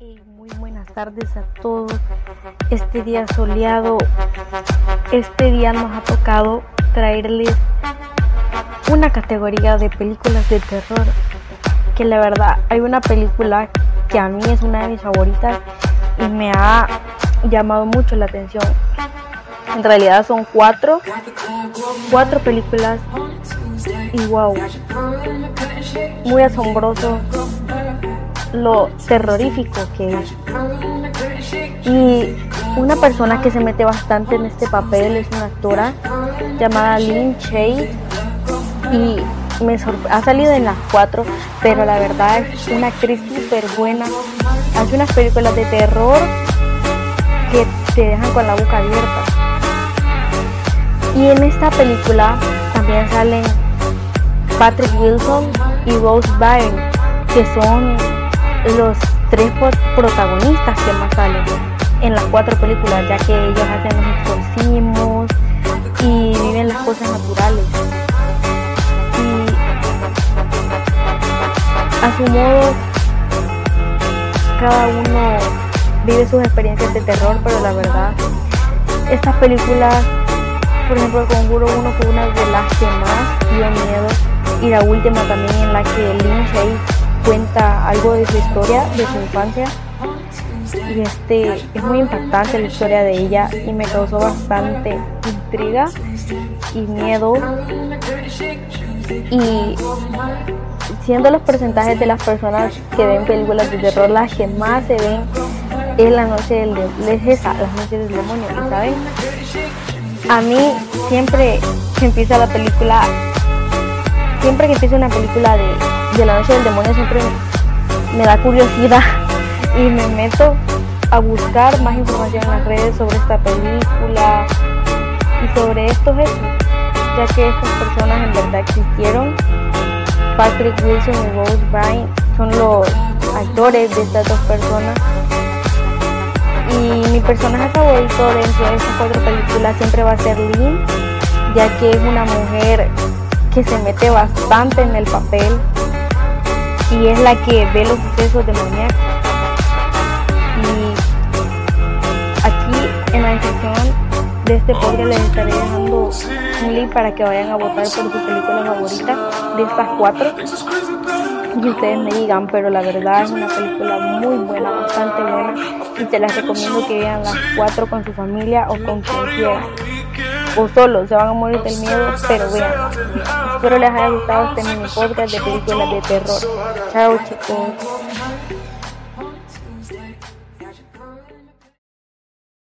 muy buenas tardes a todos. Este día soleado, este día nos ha tocado traerles una categoría de películas de terror. Que la verdad, hay una película que a mí es una de mis favoritas y me ha llamado mucho la atención. En realidad son cuatro, cuatro películas y wow, muy asombroso lo terrorífico que es. Y una persona que se mete bastante en este papel es una actora llamada Lynn Shade y me ha salido en las cuatro, pero la verdad es una actriz súper buena. Hace unas películas de terror que te dejan con la boca abierta. Y en esta película también salen Patrick Wilson y Rose Byrne, que son los tres protagonistas que más salen en las cuatro películas, ya que ellos hacen los exorcismos y viven las cosas naturales. Y a su modo, cada uno vive sus experiencias de terror, pero la verdad, estas películas, por ejemplo, el Conjuro 1 fue una de las que más dio miedo y la última también en la que Lynn Shay cuenta algo de su historia, de su infancia. Y este es muy impactante la historia de ella y me causó bastante intriga y miedo. Y siendo los porcentajes de las personas que ven películas de terror las que más se ven es la noche del es esa, las noches del demonio, ¿saben? A mí siempre que empieza la película, siempre que empieza una película de la noche del demonio siempre me da curiosidad y me meto a buscar más información en las redes sobre esta película y sobre estos hechos, ya que estas personas en verdad existieron. Patrick Wilson y Rose Byrne son los actores de estas dos personas. Y mi personaje favorito dentro de estas cuatro películas siempre va a ser Lynn, ya que es una mujer que se mete bastante en el papel y es la que ve los sucesos demoníacos. Y aquí en la descripción de este podcast les estaré dejando un link para que vayan a votar por su película favorita de estas cuatro. Y ustedes me digan, pero la verdad es una película muy buena, bastante buena. Y te las recomiendo que vean las cuatro con su familia o con quien quieran o solo se van a morir del miedo, pero vean. Espero les haya gustado este mini podcast de películas de terror. Chao chicos.